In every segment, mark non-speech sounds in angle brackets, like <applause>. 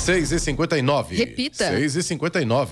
6 e 59 Repita. 6 e 59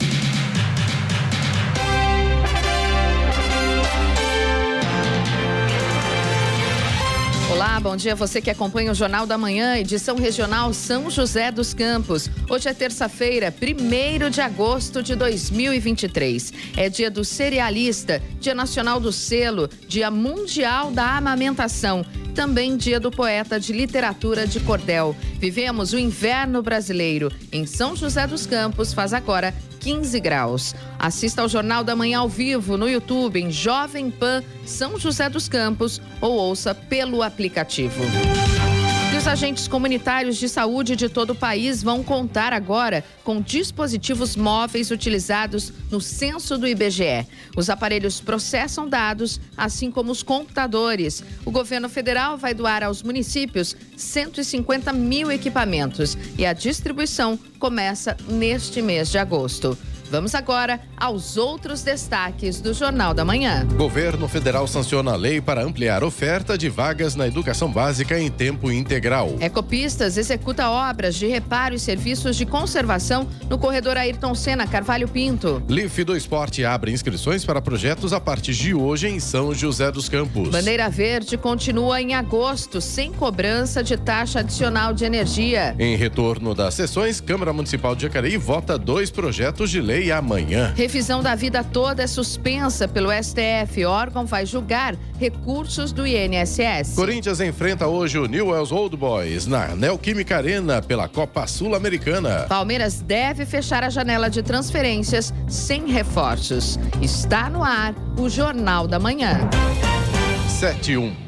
Olá, bom dia você que acompanha o Jornal da Manhã, edição regional São José dos Campos. Hoje é terça-feira, 1 de agosto de 2023. É dia do cerealista, dia nacional do selo, dia mundial da amamentação, também dia do poeta de literatura de cordel. Vivemos o inverno brasileiro. Em São José dos Campos faz agora 15 graus. Assista ao Jornal da Manhã ao vivo no YouTube em Jovem Pan São José dos Campos ou ouça pelo aplicativo. Os agentes comunitários de saúde de todo o país vão contar agora com dispositivos móveis utilizados no censo do IBGE. Os aparelhos processam dados, assim como os computadores. O governo federal vai doar aos municípios 150 mil equipamentos e a distribuição começa neste mês de agosto. Vamos agora aos outros destaques do Jornal da Manhã. Governo federal sanciona a lei para ampliar oferta de vagas na educação básica em tempo integral. Ecopistas executa obras de reparo e serviços de conservação no corredor Ayrton Senna Carvalho Pinto. LIF do Esporte abre inscrições para projetos a partir de hoje em São José dos Campos. Bandeira Verde continua em agosto, sem cobrança de taxa adicional de energia. Em retorno das sessões, Câmara Municipal de Jacareí vota dois projetos de lei amanhã. Revisão da vida toda é suspensa pelo STF. O órgão vai julgar recursos do INSS. Corinthians enfrenta hoje o Newell's Old Boys na Neoquímica Arena pela Copa Sul-Americana. Palmeiras deve fechar a janela de transferências sem reforços. Está no ar o Jornal da Manhã. 71.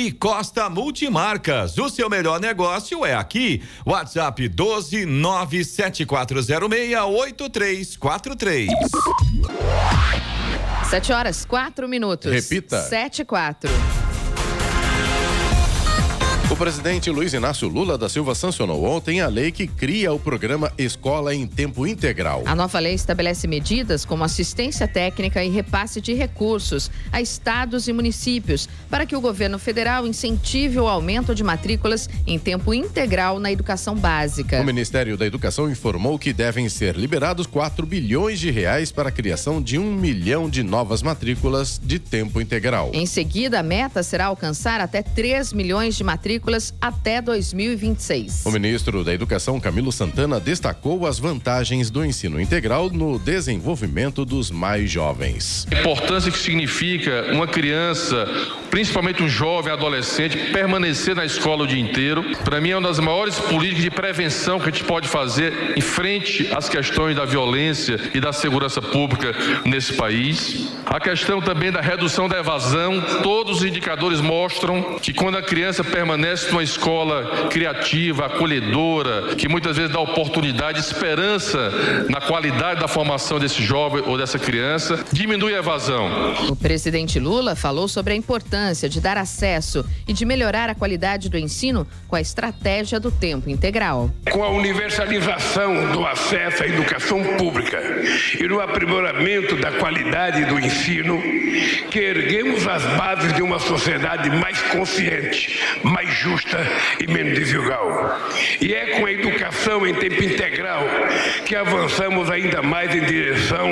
E Costa Multimarcas, o seu melhor negócio é aqui. WhatsApp 12 97406 8343. Sete horas, quatro minutos. Repita. Sete, quatro. Presidente Luiz Inácio Lula da Silva sancionou ontem a lei que cria o programa Escola em Tempo Integral. A nova lei estabelece medidas como assistência técnica e repasse de recursos a estados e municípios para que o governo federal incentive o aumento de matrículas em tempo integral na educação básica. O Ministério da Educação informou que devem ser liberados 4 bilhões de reais para a criação de um milhão de novas matrículas de tempo integral. Em seguida, a meta será alcançar até 3 milhões de matrículas até 2026. O ministro da Educação, Camilo Santana, destacou as vantagens do ensino integral no desenvolvimento dos mais jovens. A importância que significa uma criança, principalmente um jovem adolescente, permanecer na escola o dia inteiro, para mim é uma das maiores políticas de prevenção que a gente pode fazer em frente às questões da violência e da segurança pública nesse país. A questão também da redução da evasão, todos os indicadores mostram que quando a criança permanece numa escola criativa, acolhedora, que muitas vezes dá oportunidade, esperança na qualidade da formação desse jovem ou dessa criança, diminui a evasão. O presidente Lula falou sobre a importância de dar acesso e de melhorar a qualidade do ensino com a estratégia do tempo integral. Com a universalização do acesso à educação pública e no aprimoramento da qualidade do ensino, que erguemos as bases de uma sociedade mais consciente, mais justa e menos desigual. E é com a educação em tempo integral que avançamos ainda mais em direção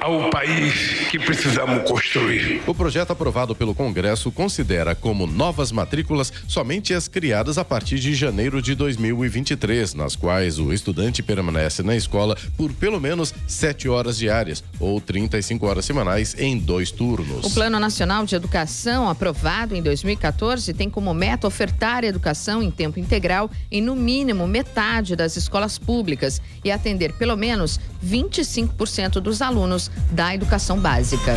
ao país que precisamos construir. O projeto aprovado pelo Congresso considera como novas matrículas somente as criadas a partir de janeiro de 2023, nas quais o estudante permanece na escola por pelo menos sete horas diárias ou 35 horas semanais em dois turnos. O Plano Nacional de Educação, aprovado em 2014, tem como meta ofertar educação em tempo integral em no mínimo metade das escolas públicas e atender pelo menos 25% dos alunos da educação básica.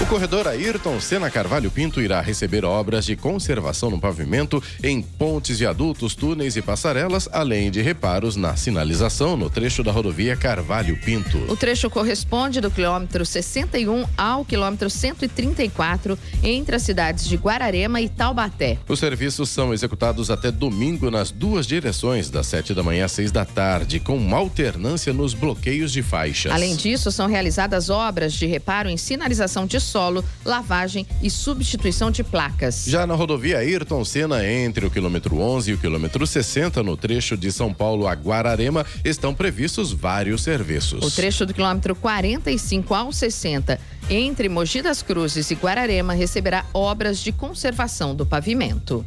O corredor Ayrton Senna Carvalho Pinto irá receber obras de conservação no pavimento em pontes, viadutos, túneis e passarelas, além de reparos na sinalização no trecho da rodovia Carvalho Pinto. O trecho corresponde do quilômetro 61 ao quilômetro 134 entre as cidades de Guararema e Taubaté. Os serviços são executados até domingo nas duas direções, das 7 da manhã às 6 da tarde, com uma alternância nos bloqueios de faixas. Além disso, são realizadas obras de reparo em sinalização de solo, lavagem e substituição de placas. Já na rodovia Ayrton Senna, entre o quilômetro 11 e o quilômetro 60, no trecho de São Paulo a Guararema, estão previstos vários serviços. O trecho do quilômetro 45 ao 60, entre Mogi das Cruzes e Guararema, receberá obras de conservação do pavimento.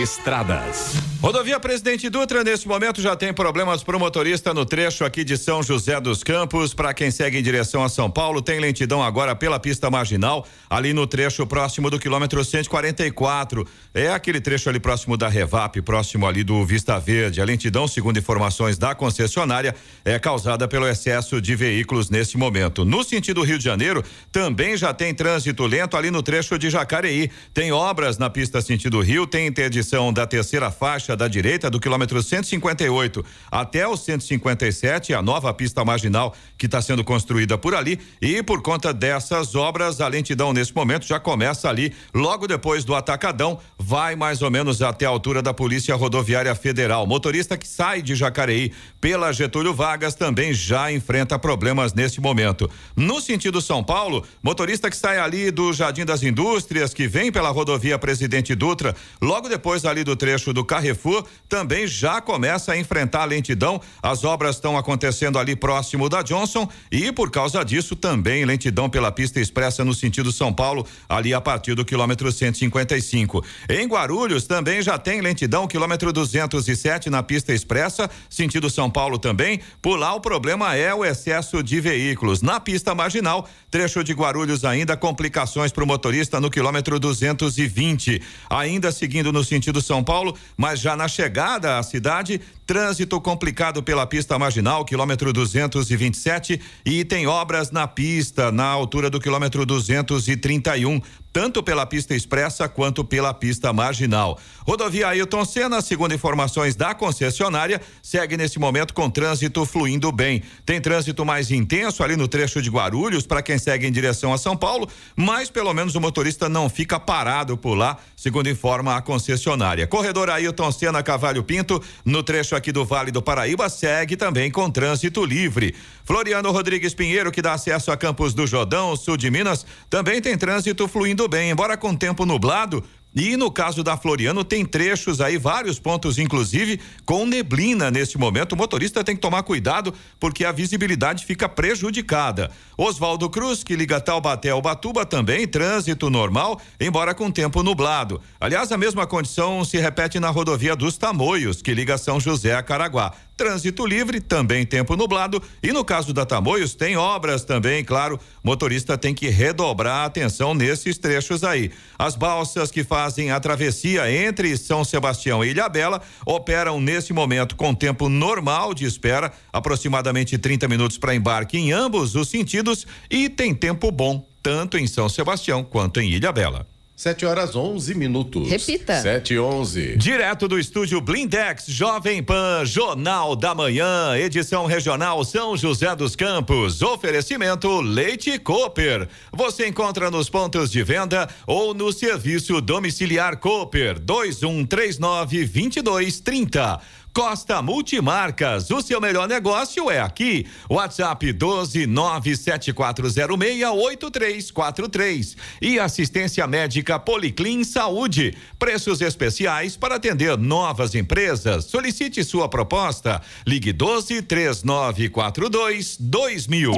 Estradas. Rodovia Presidente Dutra, nesse momento, já tem problemas para o motorista no trecho aqui de São José dos Campos. Para quem segue em direção a São Paulo, tem lentidão agora pela pista marginal, ali no trecho próximo do quilômetro 144. É aquele trecho ali próximo da Revap, próximo ali do Vista Verde. A lentidão, segundo informações da concessionária, é causada pelo excesso de veículos nesse momento. No sentido Rio de Janeiro, também já tem trânsito lento ali no trecho de Jacareí. Tem obras na pista sentido Rio, tem interdição da terceira faixa da direita do quilômetro 158 até o 157, a nova pista marginal que está sendo construída por ali. E por conta dessas obras, a lentidão nesse momento já começa ali, logo depois do atacadão, vai mais ou menos até a altura da Polícia Rodoviária Federal. Motorista que sai de Jacareí pela Getúlio Vargas também já enfrenta problemas nesse momento. No sentido São Paulo, motorista que sai ali do Jardim das Indústrias, que vem pela rodovia Presidente Dutra, logo depois ali do trecho do Carrefour, também já começa a enfrentar a lentidão. As obras estão acontecendo ali próximo da Johnson e por causa disso também lentidão pela pista expressa no sentido São Paulo, ali a partir do quilômetro 155. Em Guarulhos também já tem lentidão, quilômetro 207 na pista expressa, sentido São Paulo também. Por lá o problema é o excesso de veículos. Na pista marginal, trecho de Guarulhos ainda complicações para o motorista no quilômetro 220. Ainda seguindo no sentido São Paulo, mas já na chegada à cidade, trânsito complicado pela pista marginal, quilômetro 227, e tem obras na pista, na altura do quilômetro 231 tanto pela pista expressa quanto pela pista marginal. Rodovia Ailton Senna, segundo informações da concessionária, segue nesse momento com trânsito fluindo bem. Tem trânsito mais intenso ali no trecho de Guarulhos para quem segue em direção a São Paulo, mas pelo menos o motorista não fica parado por lá, segundo informa a concessionária. Corredor Ailton Senna Cavalho Pinto, no trecho aqui do Vale do Paraíba, segue também com trânsito livre. Floriano Rodrigues Pinheiro, que dá acesso a Campos do Jordão, sul de Minas, também tem trânsito fluindo bem, embora com tempo nublado, e no caso da Floriano, tem trechos aí, vários pontos, inclusive, com neblina neste momento. O motorista tem que tomar cuidado porque a visibilidade fica prejudicada. Oswaldo Cruz, que liga Taubaté ao Batuba, também trânsito normal, embora com tempo nublado. Aliás, a mesma condição se repete na rodovia dos Tamoios, que liga São José a Caraguá. Trânsito livre, também tempo nublado. E no caso da Tamoios, tem obras também, claro. Motorista tem que redobrar a atenção nesses trechos aí. As balsas que fazem a travessia entre São Sebastião e Ilhabela operam nesse momento com tempo normal de espera, aproximadamente 30 minutos para embarque em ambos os sentidos, e tem tempo bom, tanto em São Sebastião quanto em Ilhabela. 7 horas 11 minutos. Repita. 7 e 11. Direto do estúdio Blindex, Jovem Pan, Jornal da Manhã, edição regional São José dos Campos. Oferecimento Leite Cooper. Você encontra nos pontos de venda ou no serviço domiciliar Cooper 2139 2230. Costa Multimarcas, o seu melhor negócio é aqui. WhatsApp 12974068343 e assistência médica Policlin Saúde. Preços especiais para atender novas empresas. Solicite sua proposta. Ligue 12 3942 2000.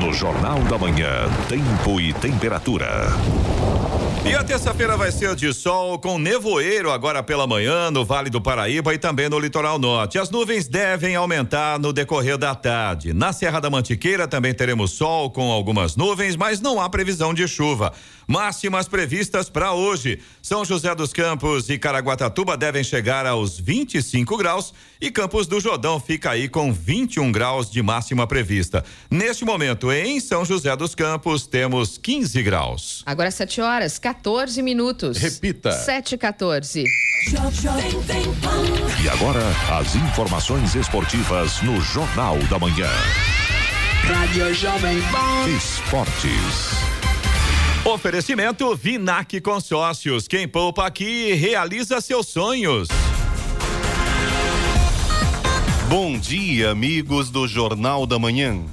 No Jornal da Manhã, tempo e temperatura. E a terça-feira vai ser de sol com nevoeiro agora pela manhã no Vale do Paraíba e também no litoral norte. As nuvens devem aumentar no decorrer da tarde. Na Serra da Mantiqueira também teremos sol com algumas nuvens, mas não há previsão de chuva. Máximas previstas para hoje. São José dos Campos e Caraguatatuba devem chegar aos 25 graus e Campos do Jordão fica aí com 21 graus de máxima prevista. Neste momento, em São José dos Campos, temos 15 graus. Agora 7 horas, 14 minutos. Repita. 7 e 14. E agora, as informações esportivas no Jornal da Manhã. Rádio Jovem Pan. Esportes. Oferecimento Vinac Consórcios. Quem poupa aqui realiza seus sonhos. Bom dia, amigos do Jornal da Manhã.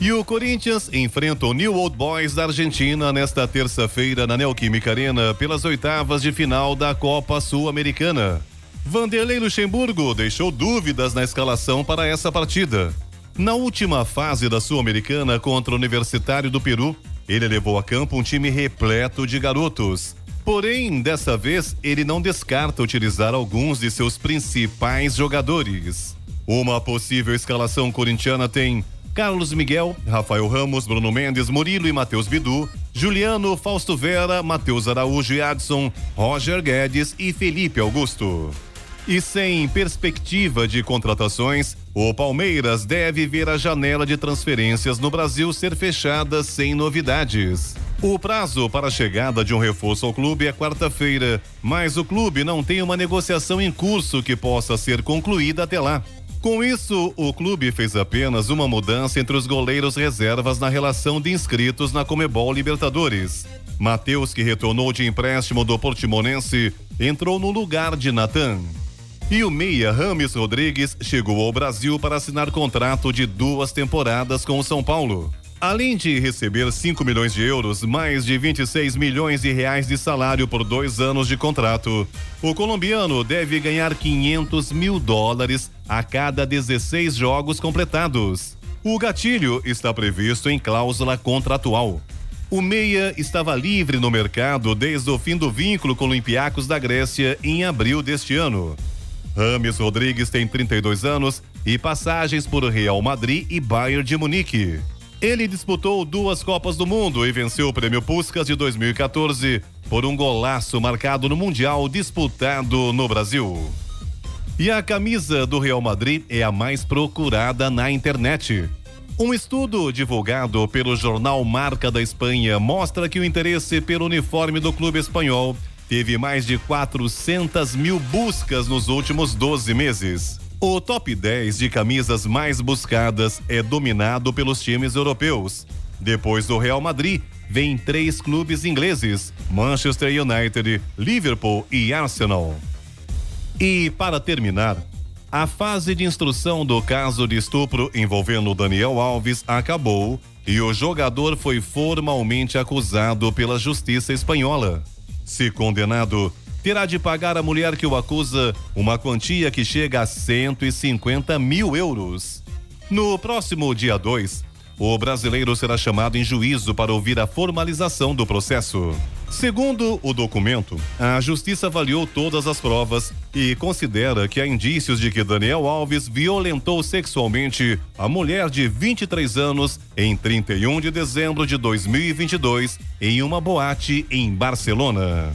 E o Corinthians enfrenta o New Old Boys da Argentina nesta terça-feira na Neoquímica Arena pelas oitavas de final da Copa Sul-Americana. Vanderlei Luxemburgo deixou dúvidas na escalação para essa partida. Na última fase da Sul-Americana contra o Universitário do Peru, ele levou a campo um time repleto de garotos. Porém, dessa vez, ele não descarta utilizar alguns de seus principais jogadores. Uma possível escalação corintiana tem Carlos Miguel, Rafael Ramos, Bruno Mendes, Murilo e Matheus Bidu, Juliano, Fausto Vera, Matheus Araújo e Adson, Roger Guedes e Felipe Augusto. E sem perspectiva de contratações, o Palmeiras deve ver a janela de transferências no Brasil ser fechada sem novidades. O prazo para a chegada de um reforço ao clube é quarta-feira, mas o clube não tem uma negociação em curso que possa ser concluída até lá. Com isso, o clube fez apenas uma mudança entre os goleiros reservas na relação de inscritos na Comebol Libertadores. Matheus, que retornou de empréstimo do Portimonense, entrou no lugar de Natan. E o meia Rames Rodrigues chegou ao Brasil para assinar contrato de duas temporadas com o São Paulo. Além de receber 5 milhões de euros, mais de 26 milhões de reais de salário por dois anos de contrato, o colombiano deve ganhar 500 mil dólares a cada 16 jogos completados. O gatilho está previsto em cláusula contratual. O Meia estava livre no mercado desde o fim do vínculo com o Olympiacos da Grécia em abril deste ano. Rames Rodrigues tem 32 anos e passagens por Real Madrid e Bayern de Munique. Ele disputou duas Copas do Mundo e venceu o Prêmio Puskas de 2014 por um golaço marcado no Mundial disputado no Brasil. E a camisa do Real Madrid é a mais procurada na internet. Um estudo divulgado pelo jornal Marca da Espanha mostra que o interesse pelo uniforme do clube espanhol teve mais de 400 mil buscas nos últimos 12 meses. O top 10 de camisas mais buscadas é dominado pelos times europeus. Depois do Real Madrid, vem três clubes ingleses: Manchester United, Liverpool e Arsenal. E para terminar, a fase de instrução do caso de estupro envolvendo Daniel Alves acabou e o jogador foi formalmente acusado pela justiça espanhola. Se condenado, terá de pagar à mulher que o acusa uma quantia que chega a 150 mil euros. No próximo dia 2, o brasileiro será chamado em juízo para ouvir a formalização do processo. Segundo o documento, a justiça avaliou todas as provas e considera que há indícios de que Daniel Alves violentou sexualmente a mulher de 23 anos em 31 de dezembro de 2022 em uma boate em Barcelona.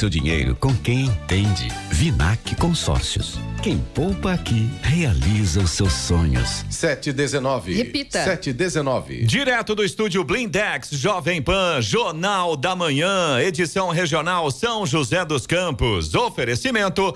seu dinheiro com quem entende. Vinac Consórcios. Quem poupa aqui realiza os seus sonhos. 719. Repita. 719. Direto do estúdio Blindex, Jovem Pan, Jornal da Manhã, edição regional São José dos Campos. Oferecimento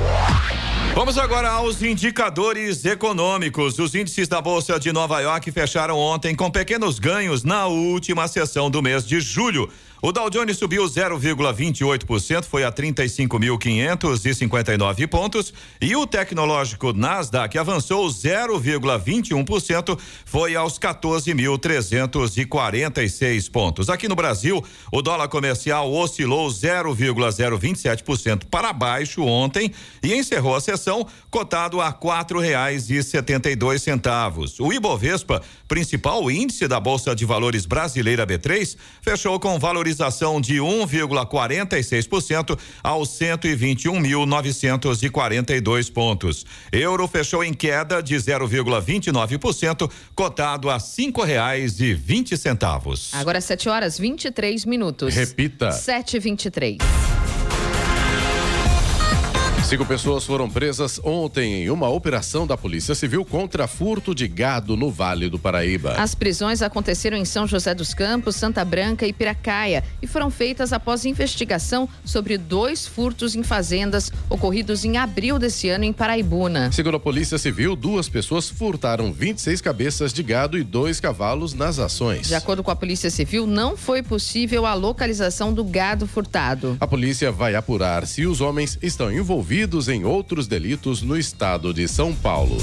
Vamos agora aos indicadores econômicos. Os índices da Bolsa de Nova York fecharam ontem com pequenos ganhos na última sessão do mês de julho. O Dow Jones subiu 0,28%, foi a 35.559 pontos, e o tecnológico Nasdaq avançou 0,21%, foi aos 14.346 pontos. Aqui no Brasil, o dólar comercial oscilou 0,027% para baixo ontem e encerrou a sessão cotado a dois centavos. O Ibovespa, principal índice da Bolsa de Valores brasileira B3, fechou com valorização de 1,46% aos 121.942 pontos. Euro fechou em queda de 0,29%, cotado a cinco reais e vinte centavos. Agora 7 horas 23 minutos. Repita. 7h23. Cinco pessoas foram presas ontem em uma operação da Polícia Civil contra furto de gado no Vale do Paraíba. As prisões aconteceram em São José dos Campos, Santa Branca e Piracaia e foram feitas após investigação sobre dois furtos em fazendas ocorridos em abril desse ano em Paraibuna. Segundo a Polícia Civil, duas pessoas furtaram 26 cabeças de gado e dois cavalos nas ações. De acordo com a Polícia Civil, não foi possível a localização do gado furtado. A polícia vai apurar se os homens estão envolvidos em outros delitos no estado de São Paulo.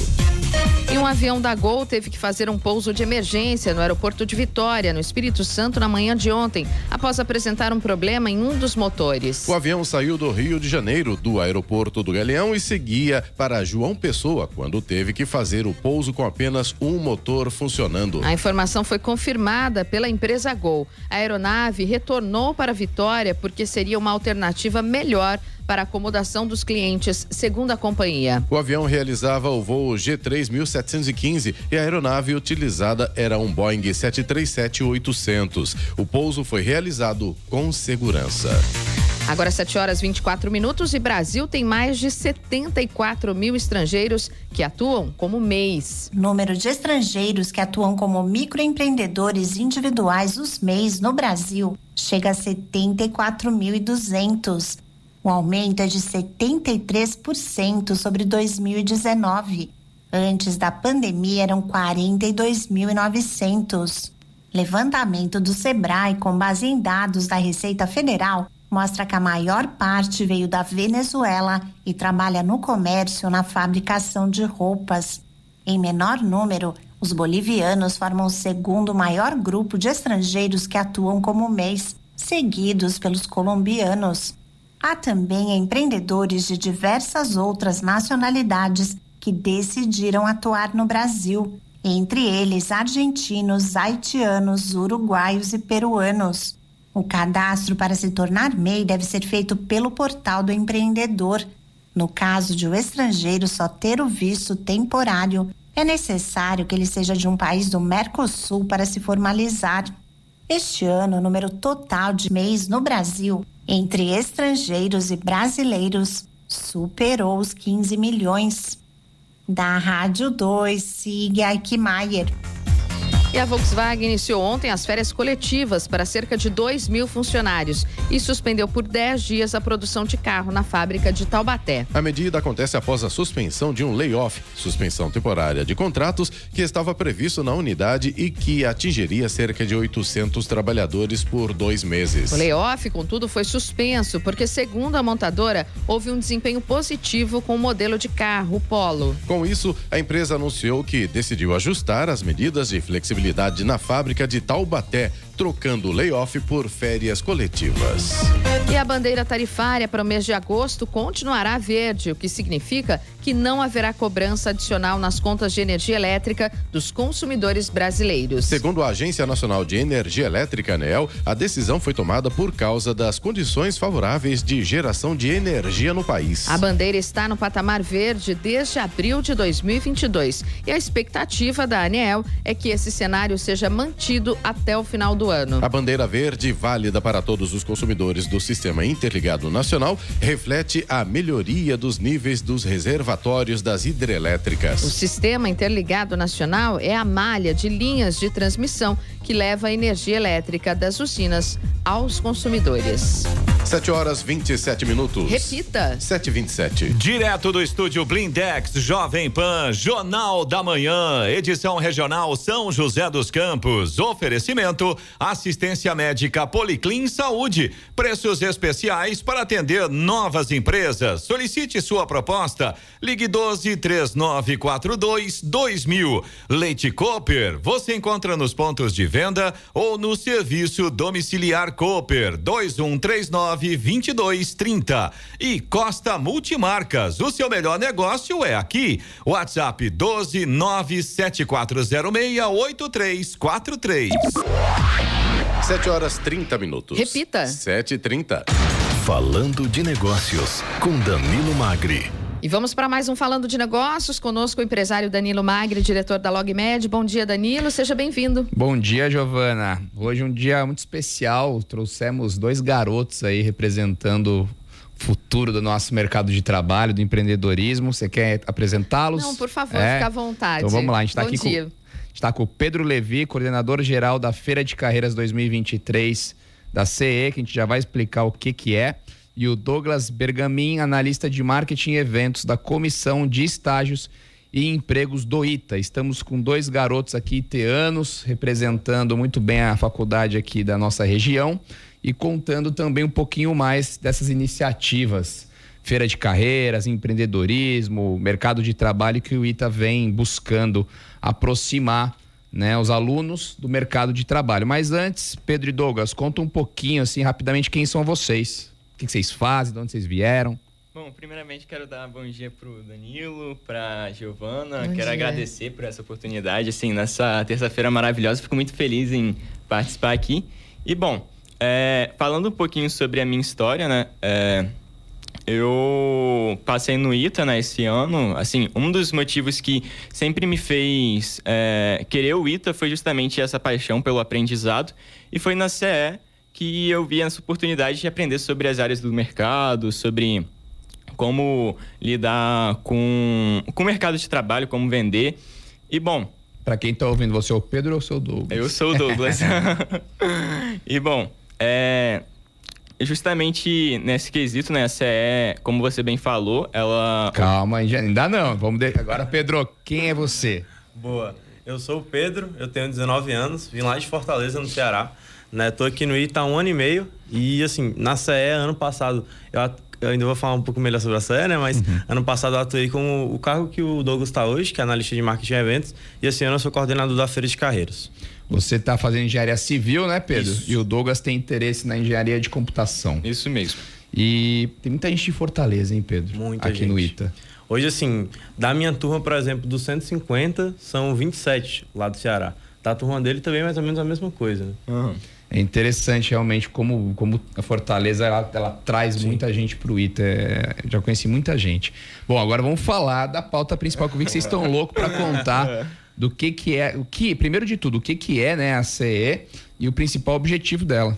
E um avião da Gol teve que fazer um pouso de emergência no aeroporto de Vitória, no Espírito Santo, na manhã de ontem, após apresentar um problema em um dos motores. O avião saiu do Rio de Janeiro, do aeroporto do Galeão, e seguia para João Pessoa, quando teve que fazer o pouso com apenas um motor funcionando. A informação foi confirmada pela empresa Gol. A aeronave retornou para Vitória porque seria uma alternativa melhor para acomodação dos clientes, segundo a companhia. O avião realizava o voo G3715 e a aeronave utilizada era um Boeing 737-800. O pouso foi realizado com segurança. Agora 7 horas 24 minutos e Brasil tem mais de 74 mil estrangeiros que atuam como MEIs. Número de estrangeiros que atuam como microempreendedores individuais, os MEIs, no Brasil, chega a 74.200. O aumento é de 73% sobre 2019. Antes da pandemia eram 42.900. Levantamento do Sebrae com base em dados da Receita Federal mostra que a maior parte veio da Venezuela e trabalha no comércio na fabricação de roupas. Em menor número, os bolivianos formam o segundo maior grupo de estrangeiros que atuam como MEIs, seguidos pelos colombianos. Há também empreendedores de diversas outras nacionalidades que decidiram atuar no Brasil, entre eles argentinos, haitianos, uruguaios e peruanos. O cadastro para se tornar MEI deve ser feito pelo portal do empreendedor. No caso de o um estrangeiro só ter o visto temporário, é necessário que ele seja de um país do Mercosul para se formalizar. Este ano, o número total de MEIs no Brasil, entre estrangeiros e brasileiros, superou os 15 milhões. Da Rádio 2, siga Aikmaier. E a Volkswagen iniciou ontem as férias coletivas para cerca de 2 mil funcionários e suspendeu por 10 dias a produção de carro na fábrica de Taubaté. A medida acontece após a suspensão de um layoff, suspensão temporária de contratos, que estava previsto na unidade e que atingiria cerca de 800 trabalhadores por dois meses. O layoff, contudo, foi suspenso porque, segundo a montadora, houve um desempenho positivo com o modelo de carro, o Polo. Com isso, a empresa anunciou que decidiu ajustar as medidas de flexibilidade insalubridade na fábrica de Taubaté, trocando layoff por férias coletivas. E a bandeira tarifária para o mês de agosto continuará verde, o que significa que não haverá cobrança adicional nas contas de energia elétrica dos consumidores brasileiros. Segundo a Agência Nacional de Energia Elétrica, ANEEL, a decisão foi tomada por causa das condições favoráveis de geração de energia no país. A bandeira está no patamar verde desde abril de 2022 e a expectativa da ANEEL é que esse cenário seja mantido até o final do ano. A bandeira verde, válida para todos os consumidores do Sistema Interligado Nacional, reflete a melhoria dos níveis dos reservatórios das hidrelétricas. O Sistema Interligado Nacional é a malha de linhas de transmissão que leva a energia elétrica das usinas aos consumidores. 7 horas 27 minutos. Repita. 7 27 Direto do estúdio Blindex, Jovem Pan, Jornal da Manhã, edição regional São José dos Campos. Oferecimento: assistência médica Policlin Saúde. Preços especiais para atender novas empresas. Solicite sua proposta. Ligue 12 3942 2000. Leite Cooper. Você encontra nos pontos de venda ou no serviço domiciliar Cooper 2139 2230. E Costa Multimarcas. O seu melhor negócio é aqui. WhatsApp 12 97406 8343. 7 horas 30 minutos. Repita. 7 e 30 Falando de negócios com Danilo Magri. E vamos para mais um Falando de Negócios. Conosco o empresário Danilo Magri, diretor da LogMed. Bom dia, Danilo. Seja bem-vindo. Bom dia, Giovana. Hoje é um dia muito especial. Trouxemos dois garotos aí representando o futuro do nosso mercado de trabalho, do empreendedorismo. Você quer apresentá-los? Não, por favor, fica à vontade. Então vamos lá. A gente está aqui dia. com está com o Pedro Levi, coordenador geral da Feira de Carreiras 2023 da CE, que a gente já vai explicar o que que é, e o Douglas Bergamin, analista de marketing e eventos da Comissão de Estágios e Empregos do ITA. Estamos com dois garotos aqui iteanos, representando muito bem a faculdade aqui da nossa região e contando também um pouquinho mais dessas iniciativas. Feira de carreiras, empreendedorismo, mercado de trabalho que o ITA vem buscando aproximar né, os alunos do mercado de trabalho. Mas antes, Pedro e Douglas, conta um pouquinho, assim, rapidamente, quem são vocês. O que vocês fazem, de onde vocês vieram. Bom, primeiramente quero dar bom dia pro Danilo, pra Giovana. Bom quero dia. agradecer por essa oportunidade, assim, nessa terça-feira maravilhosa. Fico muito feliz em participar aqui. E, bom, é, falando um pouquinho sobre a minha história, né? é, eu passei no ITA, né, esse ano. Assim, um dos motivos que sempre me fez é, querer o ITA foi justamente essa paixão pelo aprendizado. E foi na CE que eu vi essa oportunidade de aprender sobre as áreas do mercado, sobre como lidar com, com o mercado de trabalho, como vender. E bom. Para quem tá ouvindo, você é o Pedro ou seu Douglas? Eu sou o Douglas. <laughs> <laughs> e bom, é. Justamente nesse quesito, né? A CE, como você bem falou, ela. Calma, ainda não. Vamos de... Agora, Pedro, quem é você? Boa. Eu sou o Pedro, eu tenho 19 anos, vim lá de Fortaleza, no Ceará. Né? Tô aqui no ITA há um ano e meio. E, assim, na CE, ano passado, eu, at- eu ainda vou falar um pouco melhor sobre a CE, né? Mas ano passado eu atuei com o cargo que o Douglas está hoje, que é analista de marketing e eventos. E esse ano eu sou coordenador da Feira de Carreiras. Você está fazendo engenharia civil, né, Pedro? E o Douglas tem interesse na engenharia de computação. Isso mesmo. E tem muita gente de Fortaleza, hein, Pedro? Muita Aqui gente. no ITA. Hoje, assim, da minha turma, por exemplo, dos 150, são 27 lá do Ceará. Da turma dele também é mais ou menos a mesma coisa, né? É interessante realmente como, como a Fortaleza ela, ela traz muita gente pro ITA. É, já conheci muita gente. Bom, agora vamos falar da pauta principal que eu vi que vocês estão loucos para contar <laughs> do que que é, o que, primeiro de tudo, o que que é, né, a CE e o principal objetivo dela.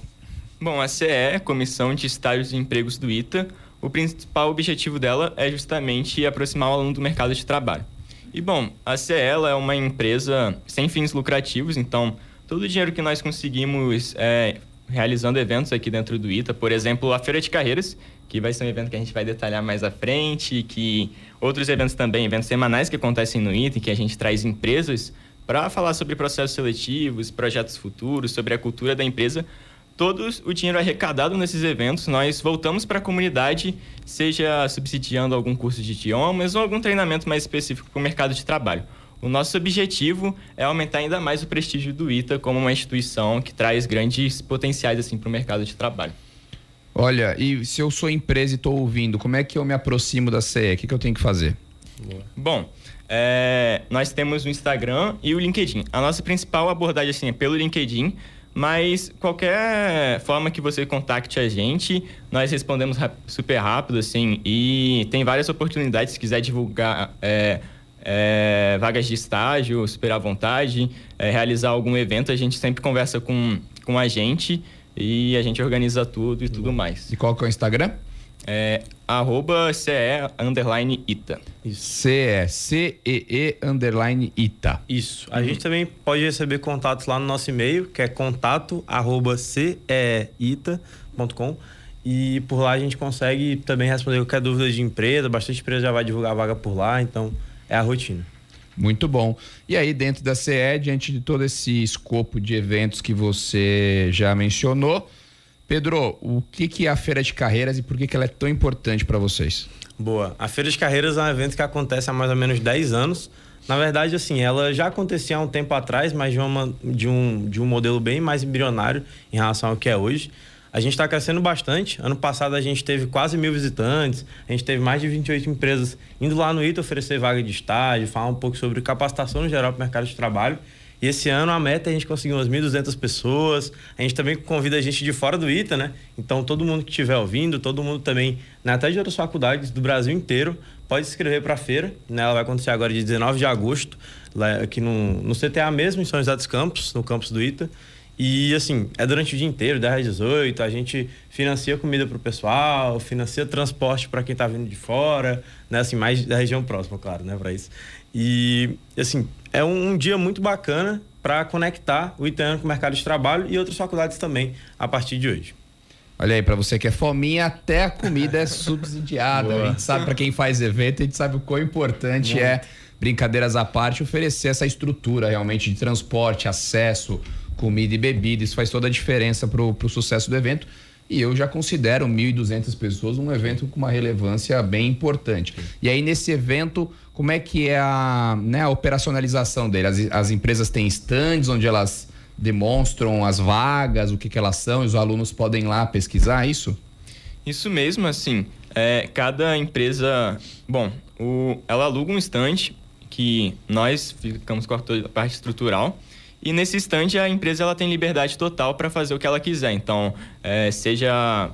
Bom, a CE, Comissão de Estágios e Empregos do ITA, o principal objetivo dela é justamente aproximar o aluno do mercado de trabalho. E bom, a CE é uma empresa sem fins lucrativos, então todo o dinheiro que nós conseguimos é, realizando eventos aqui dentro do ITA, por exemplo, a Feira de Carreiras, que vai ser um evento que a gente vai detalhar mais à frente, que outros eventos também, eventos semanais que acontecem no ITA, em que a gente traz empresas para falar sobre processos seletivos, projetos futuros, sobre a cultura da empresa. Todo o dinheiro arrecadado nesses eventos, nós voltamos para a comunidade, seja subsidiando algum curso de idiomas ou algum treinamento mais específico para o mercado de trabalho. O nosso objetivo é aumentar ainda mais o prestígio do ITA como uma instituição que traz grandes potenciais assim para o mercado de trabalho. Olha, e se eu sou empresa e estou ouvindo, como é que eu me aproximo da CE? O que, que eu tenho que fazer? Bom, é, nós temos o Instagram e o LinkedIn. A nossa principal abordagem assim, é pelo LinkedIn, mas qualquer forma que você contacte a gente, nós respondemos super rápido, assim, e tem várias oportunidades se quiser divulgar. É, é, vagas de estágio, super à vontade, realizar algum evento, a gente sempre conversa com, com a gente e a gente organiza tudo e tudo mais. E qual que é o Instagram? É arroba CE underline ITA. CE, C-E-E underline ITA. Isso. A uhum. gente também pode receber contatos lá no nosso e-mail, que é contato arroba ceita.com. E por lá a gente consegue também responder qualquer dúvida de empresa. Bastante empresa já vai divulgar a vaga por lá, então é a rotina. Muito bom. E aí, dentro da CE, diante de todo esse escopo de eventos que você já mencionou, Pedro, o que, que é a Feira de Carreiras e por que, que ela é tão importante para vocês? Boa. A Feira de Carreiras é um evento que acontece há mais ou menos 10 anos. Na verdade, assim, ela já acontecia há um tempo atrás, mas de, uma, de, um, de um modelo bem mais embrionário em relação ao que é hoje. A gente está crescendo bastante. Ano passado a gente teve quase mil visitantes, a gente teve mais de 28 empresas indo lá no ITA oferecer vaga de estágio, falar um pouco sobre capacitação no geral para o mercado de trabalho. E esse ano a meta é a gente conseguir umas 1.200 pessoas. A gente também convida a gente de fora do ITA, né? Então todo mundo que estiver ouvindo, todo mundo também, né, até de outras faculdades do Brasil inteiro, pode se inscrever para a feira. Né? Ela vai acontecer agora de 19 de agosto, lá aqui no, no CTA mesmo, em São José dos Campos, no campus do ITA. E assim, é durante o dia inteiro, 10 às 18, a gente financia comida para o pessoal, financia transporte para quem está vindo de fora, né? Assim, mais da região próxima, claro, né, para isso. E assim, é um, um dia muito bacana para conectar o Itaiano com o mercado de trabalho e outras faculdades também a partir de hoje. Olha aí, para você que é fominha, até a comida é subsidiada. <laughs> a gente sabe para quem faz evento, a gente sabe o quão importante muito. é, brincadeiras à parte, oferecer essa estrutura realmente de transporte, acesso, comida e bebida. Isso faz toda a diferença para o sucesso do evento. E eu já considero 1.200 pessoas um evento com uma relevância bem importante. E aí, nesse evento, como é que é a, né, a operacionalização dele? As, as empresas têm stands onde elas demonstram as vagas, o que, que elas são, e os alunos podem ir lá pesquisar é isso? Isso mesmo, assim. É, cada empresa. Bom, o, ela aluga um stand que nós ficamos com a parte estrutural e nesse instante a empresa ela tem liberdade total para fazer o que ela quiser. Então, é, seja,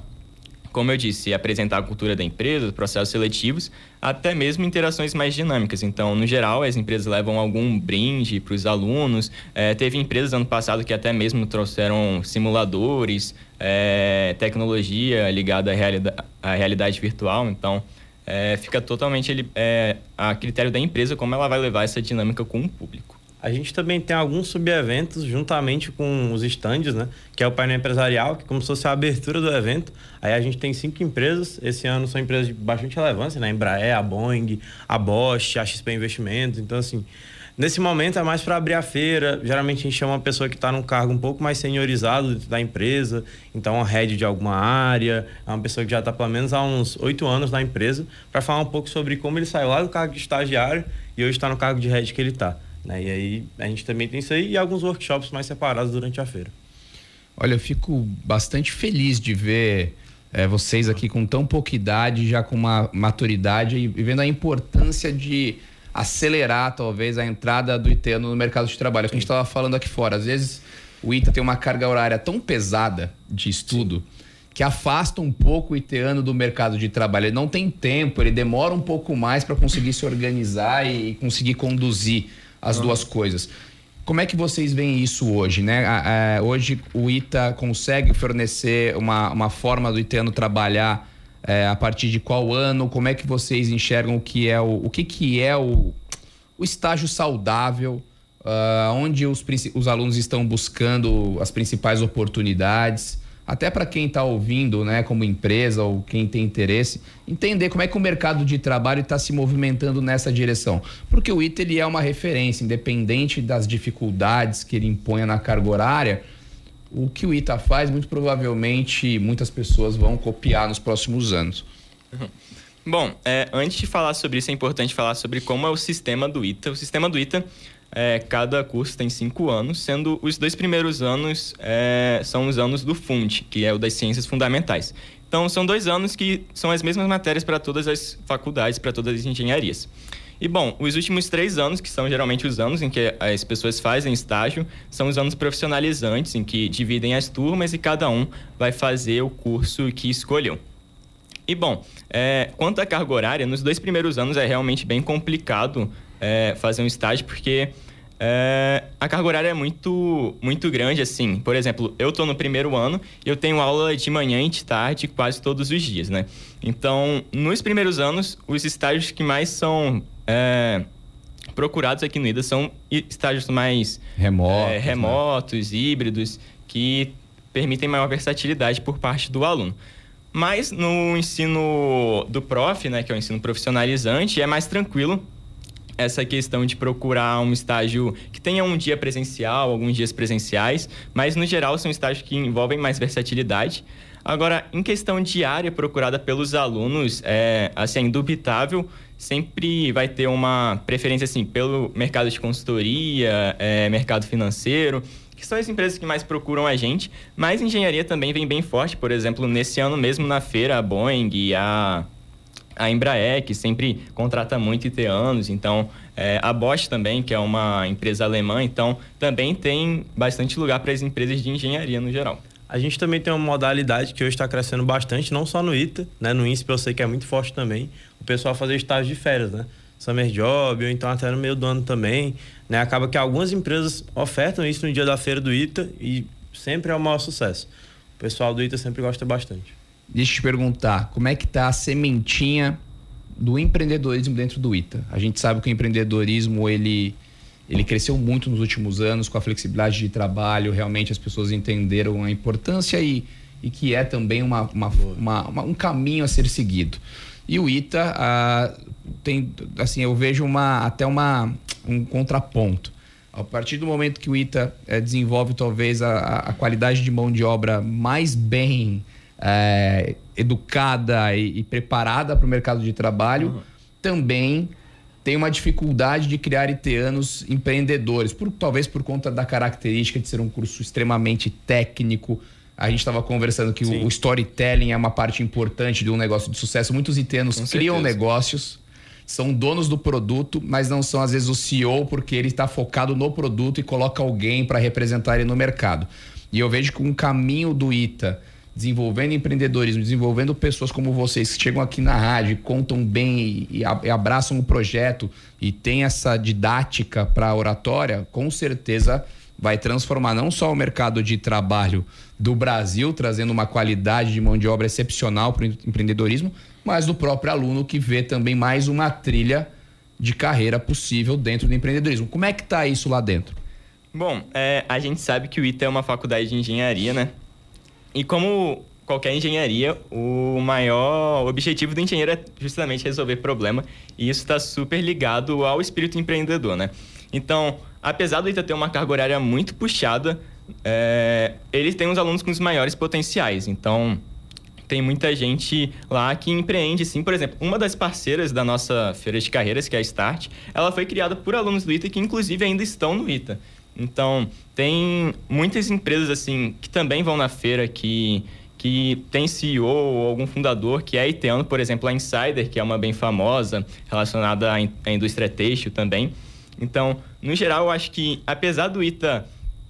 como eu disse, apresentar a cultura da empresa, processos seletivos, até mesmo interações mais dinâmicas. Então, no geral, as empresas levam algum brinde para os alunos. É, teve empresas ano passado que até mesmo trouxeram simuladores, é, tecnologia ligada à realidade, à realidade virtual. Então, é, fica totalmente é, a critério da empresa como ela vai levar essa dinâmica com o público. A gente também tem alguns subeventos juntamente com os estandes, né? Que é o painel empresarial, que como se fosse a abertura do evento. Aí a gente tem cinco empresas. Esse ano são empresas de bastante relevância, né? A Embraer, a Boeing, a Bosch, a XP Investimentos. Então, assim, nesse momento é mais para abrir a feira. Geralmente a gente chama uma pessoa que está num cargo um pouco mais seniorizado dentro da empresa. Então, uma head de alguma área. É uma pessoa que já está pelo menos há uns oito anos na empresa. Para falar um pouco sobre como ele saiu lá do cargo de estagiário e hoje está no cargo de head que ele está. Né? E aí a gente também tem isso aí e alguns workshops mais separados durante a feira. Olha, eu fico bastante feliz de ver é, vocês aqui com tão pouca idade, já com uma maturidade e vendo a importância de acelerar, talvez, a entrada do ITEANO no mercado de trabalho. É que a gente estava falando aqui fora. Às vezes o ITA tem uma carga horária tão pesada de estudo que afasta um pouco o ITEANO do mercado de trabalho. Ele não tem tempo, ele demora um pouco mais para conseguir se organizar e conseguir conduzir as duas coisas. Como é que vocês veem isso hoje, né? hoje o ITA consegue fornecer uma, uma forma do Itano trabalhar é, a partir de qual ano? Como é que vocês enxergam o que é o, o que, que é o, o estágio saudável? Uh, onde os, os alunos estão buscando as principais oportunidades? Até para quem está ouvindo, né, como empresa ou quem tem interesse, entender como é que o mercado de trabalho está se movimentando nessa direção. Porque o ITA é uma referência, independente das dificuldades que ele impõe na carga horária, o que o ITA faz, muito provavelmente muitas pessoas vão copiar nos próximos anos. Uhum. Bom, é, antes de falar sobre isso, é importante falar sobre como é o sistema do ITA. O sistema do ITA, é, cada curso tem cinco anos, sendo os dois primeiros anos é, são os anos do FUND, que é o das Ciências Fundamentais. Então, são dois anos que são as mesmas matérias para todas as faculdades, para todas as engenharias. E, bom, os últimos três anos, que são geralmente os anos em que as pessoas fazem estágio, são os anos profissionalizantes, em que dividem as turmas e cada um vai fazer o curso que escolheu. E bom, é, quanto à carga horária, nos dois primeiros anos é realmente bem complicado é, fazer um estágio, porque é, a carga horária é muito, muito grande, assim. Por exemplo, eu estou no primeiro ano e eu tenho aula de manhã e de tarde quase todos os dias, né? Então, nos primeiros anos, os estágios que mais são é, procurados aqui no IDA são estágios mais remotos, é, remotos né? híbridos, que permitem maior versatilidade por parte do aluno. Mas no ensino do prof, né, que é o ensino profissionalizante, é mais tranquilo essa questão de procurar um estágio que tenha um dia presencial, alguns dias presenciais, mas no geral são estágios que envolvem mais versatilidade. Agora, em questão de área procurada pelos alunos, é, assim, é indubitável, sempre vai ter uma preferência assim pelo mercado de consultoria, é, mercado financeiro que são as empresas que mais procuram a gente, mas engenharia também vem bem forte. Por exemplo, nesse ano mesmo na feira, a Boeing e a, a Embraer, que sempre contrata muito iteanos, então é, a Bosch também, que é uma empresa alemã, então também tem bastante lugar para as empresas de engenharia no geral. A gente também tem uma modalidade que hoje está crescendo bastante, não só no ITA, né? no INSPE eu sei que é muito forte também, o pessoal fazer estágio de férias, né? Summer Job, ou então até no meio do ano também. Né? Acaba que algumas empresas ofertam isso no dia da feira do ITA e sempre é o maior sucesso. O pessoal do ITA sempre gosta bastante. Deixa eu te perguntar, como é que tá a sementinha do empreendedorismo dentro do ITA? A gente sabe que o empreendedorismo, ele, ele cresceu muito nos últimos anos com a flexibilidade de trabalho, realmente as pessoas entenderam a importância e, e que é também uma, uma, uma, um caminho a ser seguido. E o ITA ah, tem, assim, eu vejo uma, até uma, um contraponto. A partir do momento que o ITA eh, desenvolve talvez a, a, qualidade de mão de obra mais bem eh, educada e, e preparada para o mercado de trabalho, uhum. também tem uma dificuldade de criar iteanos empreendedores, por, talvez por conta da característica de ser um curso extremamente técnico, a gente estava conversando que o, o, storytelling é uma parte importante de um negócio de sucesso. Muitos itenos criam negócios, são donos do produto, mas não são às vezes o CEO porque ele está focado no produto e coloca alguém para representar ele no mercado. E eu vejo que um caminho do ITA, desenvolvendo empreendedorismo, desenvolvendo pessoas como vocês que chegam aqui na rádio, contam bem e, abraçam o projeto e tem essa didática para oratória, com certeza vai transformar não só o mercado de trabalho do Brasil, trazendo uma qualidade de mão de obra excepcional para o empreendedorismo, mas do próprio aluno que vê também mais uma trilha de carreira possível dentro do empreendedorismo. Como é que está isso lá dentro? Bom, é, a gente sabe que o ITA é uma faculdade de engenharia, né? E como qualquer engenharia, o maior objetivo do engenheiro é justamente resolver problema, e isso está super ligado ao espírito empreendedor, né? Então, apesar do ITA ter uma carga horária muito puxada, é, eles têm os alunos com os maiores potenciais. Então, tem muita gente lá que empreende, sim. Por exemplo, uma das parceiras da nossa feira de carreiras, que é a Start, ela foi criada por alunos do ITA que, inclusive, ainda estão no ITA. Então, tem muitas empresas, assim, que também vão na feira, que, que tem CEO ou algum fundador que é iteano, por exemplo, a Insider, que é uma bem famosa, relacionada à indústria têxtil também. Então, no geral, eu acho que, apesar do ITA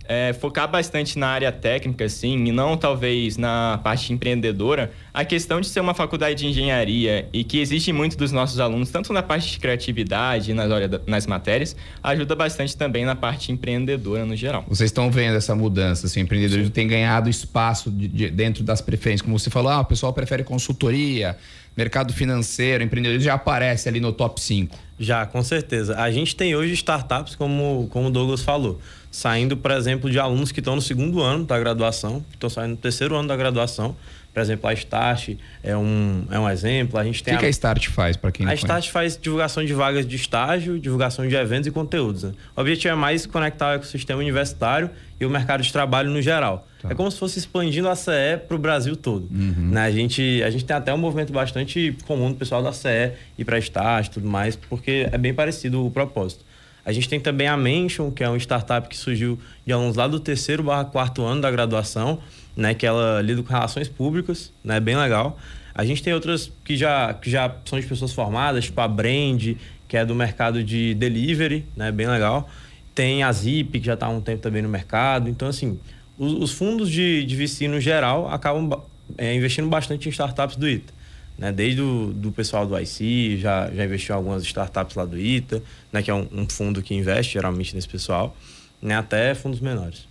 é, focar bastante na área técnica, assim, e não talvez na parte empreendedora, a questão de ser uma faculdade de engenharia e que exige muito dos nossos alunos, tanto na parte de criatividade, nas, nas matérias, ajuda bastante também na parte empreendedora no geral. Vocês estão vendo essa mudança, assim, o empreendedorismo Sim. tem ganhado espaço de, de, dentro das preferências, como você falou, ah, o pessoal prefere consultoria, mercado financeiro, empreendedorismo já aparece ali no top 5. Já, com certeza. A gente tem hoje startups, como, como o Douglas falou saindo, por exemplo, de alunos que estão no segundo ano da graduação, que estão saindo no terceiro ano da graduação. Por exemplo, a Start é um, é um exemplo. A gente tem o que, a, que a Start faz para quem não A Start faz divulgação de vagas de estágio, divulgação de eventos e conteúdos. Né? O objetivo é mais conectar o ecossistema universitário e o mercado de trabalho no geral. é como se fosse expandindo a CE para o Brasil todo. Né? A, gente, a gente tem até um movimento bastante comum do pessoal da CE ir para estágio e tudo mais, porque é bem parecido o propósito. A gente tem também a Mention, que é uma startup que surgiu de alunos lá do terceiro barra quarto ano da graduação, né? Que ela lida com relações públicas, né? Bem legal. A gente tem outras que já, que já são de pessoas formadas, tipo a Brand, que é do mercado de delivery, né? Bem legal. Tem a Zip, que já está há um tempo também no mercado. Então, assim, os, os fundos de, de VC no geral acabam ba- é, investindo bastante em startups do ITA. Né? Desde o do pessoal do IC, já, já investiu em algumas startups lá do ITA, né? que é um, um fundo que investe geralmente nesse pessoal, né? até fundos menores.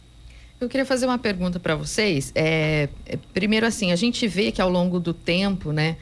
Eu queria fazer uma pergunta para vocês. É, é, primeiro, assim, a gente vê que ao longo do tempo, né,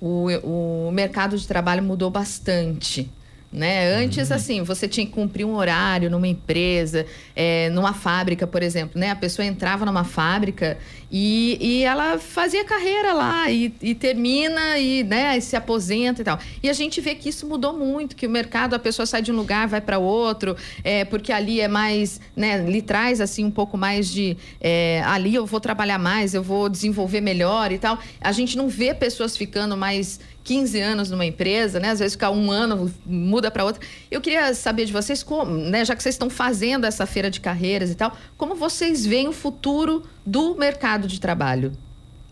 o, o mercado de trabalho mudou bastante. Né? Antes, assim, você tinha que cumprir um horário numa empresa, é, numa fábrica, por exemplo. Né? A pessoa entrava numa fábrica e, e ela fazia carreira lá e, e termina e, né, e se aposenta e tal. E a gente vê que isso mudou muito, que o mercado, a pessoa sai de um lugar, vai para outro, é, porque ali é mais, né, lhe traz assim um pouco mais de é, ali eu vou trabalhar mais, eu vou desenvolver melhor e tal. A gente não vê pessoas ficando mais 15 anos numa empresa, né? Às vezes ficar um ano, muda para outra. Eu queria saber de vocês como, né? Já que vocês estão fazendo essa feira de carreiras e tal, como vocês veem o futuro do mercado de trabalho?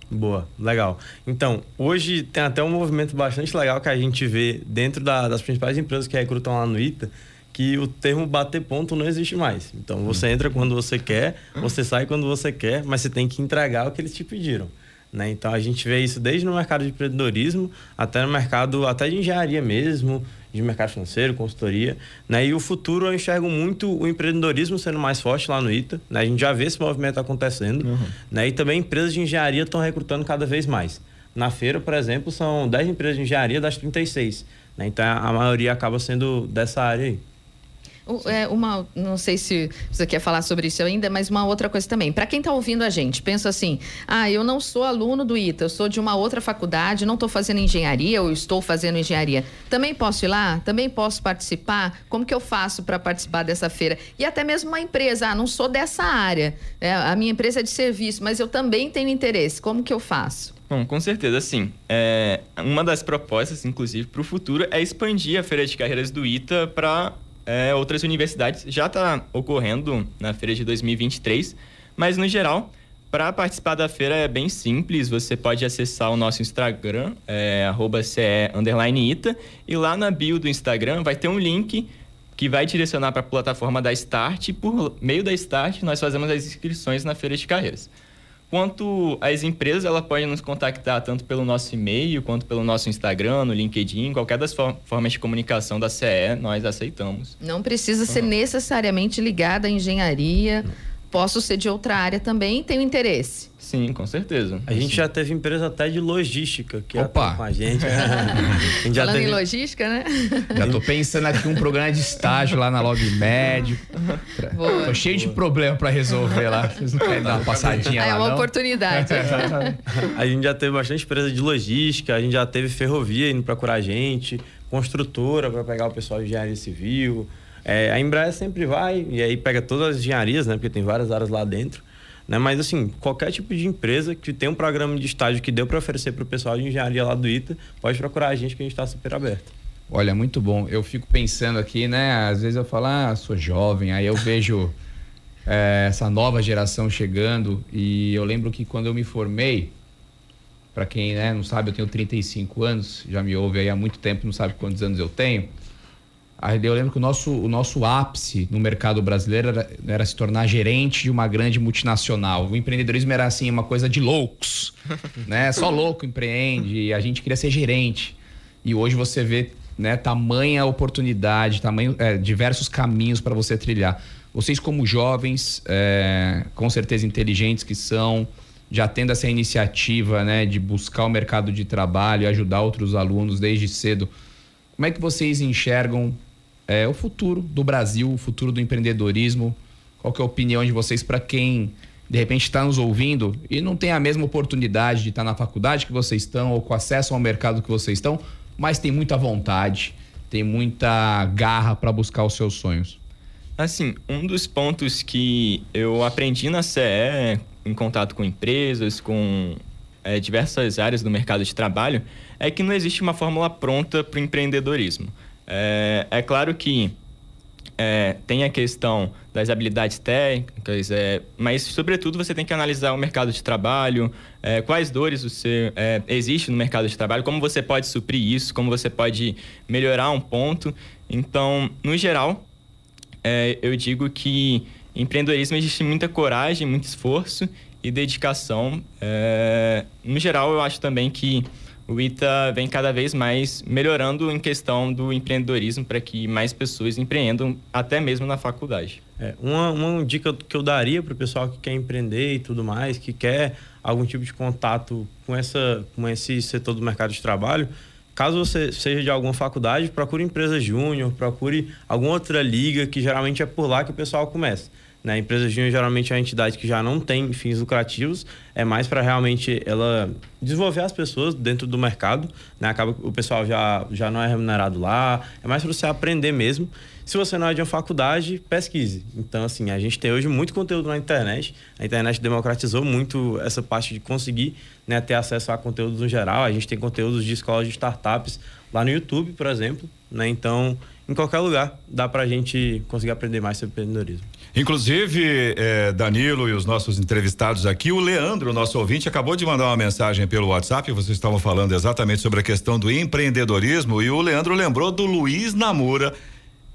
Boa, legal. Então, hoje tem até um movimento bastante legal que a gente vê dentro da- das principais empresas que recrutam lá no ITA, que o termo bater ponto não existe mais. Então, você entra quando você quer, você sai quando você quer, mas você tem que entregar o que eles te pediram. Né? Então, a gente vê isso desde no mercado de empreendedorismo até no mercado até de engenharia mesmo, de mercado financeiro, consultoria. Né? E o futuro eu enxergo muito o empreendedorismo sendo mais forte lá no ITA. Né? A gente já vê esse movimento acontecendo. Né? E também empresas de engenharia estão recrutando cada vez mais. Na feira, por exemplo, são 10 empresas de engenharia das 36. Né? Então a maioria acaba sendo dessa área aí. É uma, não sei se você quer falar sobre isso ainda, mas uma outra coisa também. Para quem está ouvindo a gente, pensa assim: ah, eu não sou aluno do ITA, eu sou de uma outra faculdade, não estou fazendo engenharia ou estou fazendo engenharia. Também posso ir lá? Também posso participar? Como que eu faço para participar dessa feira? E até mesmo uma empresa, ah, não sou dessa área, é, a minha empresa é de serviço, mas eu também tenho interesse. Como que eu faço? Bom, com certeza, sim. É, uma das propostas, inclusive, para o futuro é expandir a Feira de Carreiras do ITA para outras universidades. Já está ocorrendo na feira de 2023, mas no geral, para participar da feira é bem simples. Você pode acessar o nosso Instagram, é, arroba CE underline ITA, e lá na bio do Instagram vai ter um link que vai direcionar para a plataforma da Start. E por meio da Start, nós fazemos as inscrições na feira de carreiras. Quanto às empresas, ela pode nos contactar tanto pelo nosso e-mail, quanto pelo nosso Instagram, no LinkedIn, qualquer das for- formas de comunicação da CE, nós aceitamos. Não precisa ser necessariamente ligada à engenharia. Posso ser de outra área também e tenho interesse. Sim, com certeza. A gente já teve empresa até de logística que Opa. com a gente. <laughs> a gente já Falando teve... em logística, né? Já tô pensando aqui um programa de estágio lá na Log Médio. Boa. Tô cheio de problema pra resolver lá. Vocês não querem dar uma passadinha Ah, lá, é uma não? oportunidade. <laughs> A gente já teve bastante empresa de logística, a gente já teve ferrovia indo procurar a gente, construtora para pegar o pessoal de engenharia civil. É, a Embraer sempre vai e aí pega todas as engenharias, né? Porque tem várias áreas lá dentro. Né? Mas assim, qualquer tipo de empresa que tem um programa de estágio que deu para oferecer para o pessoal de engenharia lá do ITA, pode procurar a gente que a gente está super aberto. Olha, muito bom. Eu fico pensando aqui, né? Às vezes eu falo, ah, sou jovem, aí eu vejo <laughs> é, essa nova geração chegando e eu lembro que quando eu me formei, para quem né, não sabe, eu tenho 35 anos, já me ouve aí há muito tempo, não sabe quantos anos eu tenho. Eu lembro que o nosso, o nosso ápice no mercado brasileiro era, era se tornar gerente de uma grande multinacional. O empreendedorismo era assim, uma coisa de loucos, <laughs> né? Só louco empreende, e a gente queria ser gerente. E hoje você vê né, tamanha oportunidade, tamanho, é, diversos caminhos para você trilhar. Vocês, como jovens, é, com certeza inteligentes que são, já tendo essa iniciativa né, de buscar o mercado de trabalho e ajudar outros alunos desde cedo, como é que vocês enxergam é, o futuro do Brasil, o futuro do empreendedorismo? Qual que é a opinião de vocês para quem de repente está nos ouvindo e não tem a mesma oportunidade de estar na faculdade que vocês estão ou com acesso ao mercado que vocês estão, mas tem muita vontade, tem muita garra para buscar os seus sonhos? Assim, um dos pontos que eu aprendi na CE em contato com empresas, com é, diversas áreas do mercado de trabalho, é que não existe uma fórmula pronta para o empreendedorismo. É, é claro que é, tem a questão das habilidades técnicas, é, mas, sobretudo, você tem que analisar o mercado de trabalho, é, quais dores você é, existe no mercado de trabalho, como você pode suprir isso, como você pode melhorar um ponto. Então, no geral, é, eu digo que empreendedorismo existe muita coragem, muito esforço e dedicação. É, no geral, eu acho também que o ITA vem cada vez mais melhorando em questão do empreendedorismo para que mais pessoas empreendam até mesmo na faculdade. É, uma, uma dica que eu daria para o pessoal que quer empreender e tudo mais, que quer algum tipo de contato com, essa, com esse setor do mercado de trabalho, caso você seja de alguma faculdade, procure empresa júnior, procure alguma outra liga, que geralmente é por lá que o pessoal começa. Né? A empresa júnior geralmente é uma entidade que já não tem fins lucrativos, é mais para realmente ela desenvolver as pessoas dentro do mercado. Né? Acaba o pessoal já, já não é remunerado lá, é mais para você aprender mesmo. Se você não é de uma faculdade, pesquise. Então, assim, a gente tem hoje muito conteúdo na internet. A internet democratizou muito essa parte de conseguir né, ter acesso a conteúdos no geral. A gente tem conteúdos de escolas de startups lá no YouTube, por exemplo. Né? Então, em qualquer lugar, dá para a gente conseguir aprender mais sobre empreendedorismo. Inclusive, eh, Danilo e os nossos entrevistados aqui, o Leandro, nosso ouvinte, acabou de mandar uma mensagem pelo WhatsApp. Vocês estavam falando exatamente sobre a questão do empreendedorismo e o Leandro lembrou do Luiz Namura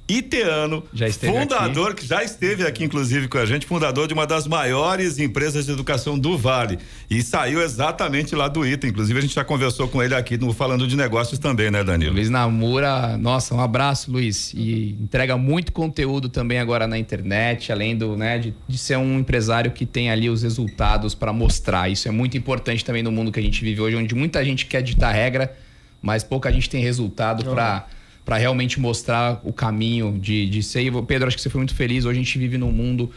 Iteano, fundador, aqui. que já esteve aqui, inclusive, com a gente, fundador de uma das maiores empresas de educação do Vale. E saiu exatamente lá do ITA. Inclusive, a gente já conversou com ele aqui no Falando de Negócios também, né, Danilo? Luiz Namura, nossa, um abraço, Luiz. E entrega muito conteúdo também agora na internet, além do, né, de, de ser um empresário que tem ali os resultados para mostrar. Isso é muito importante também no mundo que a gente vive hoje, onde muita gente quer ditar regra, mas pouca gente tem resultado para para realmente mostrar o caminho de, de ser. E, Pedro, acho que você foi muito feliz. Hoje a gente vive num mundo,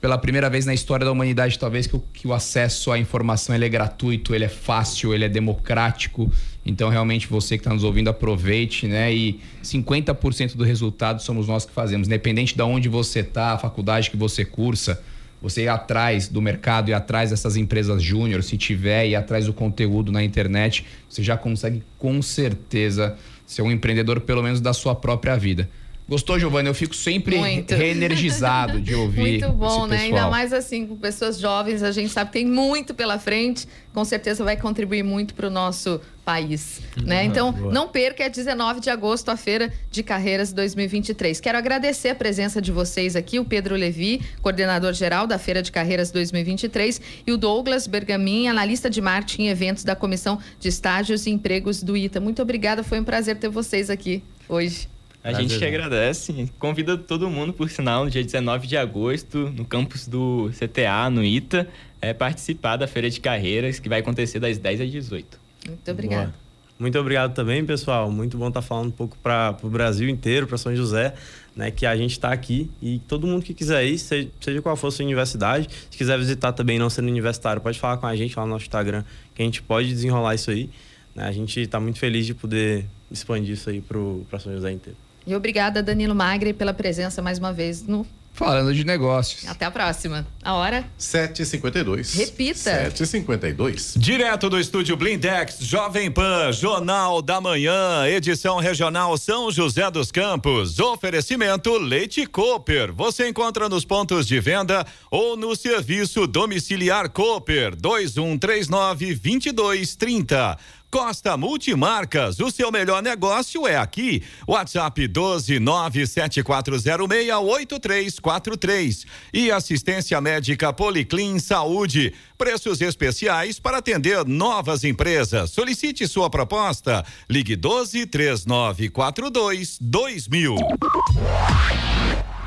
pela primeira vez na história da humanidade, talvez, que o, que o acesso à informação ele é gratuito, ele é fácil, ele é democrático. Então, realmente, você que está nos ouvindo, aproveite, né? E 50% do resultado somos nós que fazemos. Independente de onde você está, a faculdade que você cursa, você ir atrás do mercado, ir atrás dessas empresas júnior, se tiver, ir atrás do conteúdo na internet, você já consegue com certeza ser um empreendedor, pelo menos da sua própria vida. Gostou, Giovanni? Eu fico sempre Muito. reenergizado de ouvir. <laughs> Muito bom, né? Ainda mais assim, com pessoas jovens, a gente sabe que tem muito pela frente, com certeza vai contribuir muito para o nosso país, né? Então, boa. não perca, é 19 de agosto, a Feira de Carreiras 2023. Quero agradecer a presença de vocês aqui, o Pedro Levi, coordenador geral da Feira de Carreiras 2023, e o Douglas Bergamin, analista de marketing e eventos da Comissão de Estágios e Empregos do ITA. Muito obrigada, foi um prazer ter vocês aqui hoje. A gente que agradece. Convida todo mundo, por sinal, no dia 19 de agosto, no campus do CTA, no ITA, é, participar da Feira de Carreiras, que vai acontecer das 10 às 18. Muito obrigado. Muito obrigado também, pessoal. Muito bom estar falando um pouco para o Brasil inteiro, para São José, né? Que a gente está aqui e todo mundo que quiser ir, seja, seja, qual for a sua universidade, se quiser visitar também, não sendo universitário, pode falar com a gente lá no nosso Instagram, que a gente pode desenrolar isso aí. Né? A gente está muito feliz de poder expandir isso aí para São José inteiro. E obrigada, Danilo Magre, pela presença mais uma vez no Falando de negócios. Até a próxima. A hora? 7h52. Repita. 7h52. Direto do estúdio Blindex, Jovem Pan, Jornal da Manhã, edição regional São José dos Campos. Oferecimento Leite Cooper. Você encontra nos pontos de venda ou no serviço domiciliar Cooper 2139 2230. Costa Multimarcas, o seu melhor negócio é aqui. WhatsApp 12974068343 e assistência médica Policlin Saúde. Preços especiais para atender novas empresas. Solicite sua proposta. Ligue 12 3942 2000.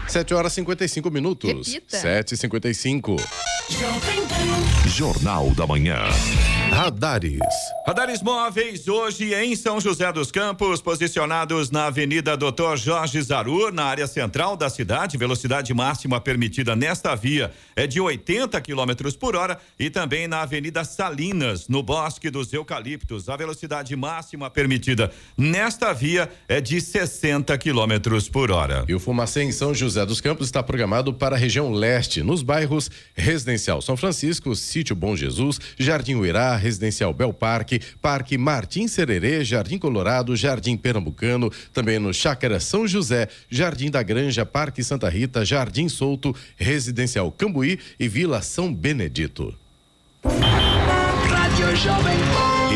7 horas 55 minutos. Repita. 7 e 55 Jornal da Manhã. Radares. Radares móveis hoje em São José dos Campos, posicionados na Avenida Doutor Jorge Zarur, na área central da cidade. Velocidade máxima permitida nesta via é de 80 km por hora e também na Avenida Salinas, no Bosque dos Eucaliptos. A velocidade máxima permitida nesta via é de 60 km por hora. E o Fumacê em São José dos Campos está programado para a região leste, nos bairros Residencial São Francisco, Sítio Bom Jesus, Jardim Uirá, Residencial Bel Parque, Parque Martim Sererê, Jardim Colorado, Jardim Pernambucano, também no Chácara São José, Jardim da Granja, Parque Santa Rita, Jardim Solto, Residencial Cambuí e Vila São Benedito.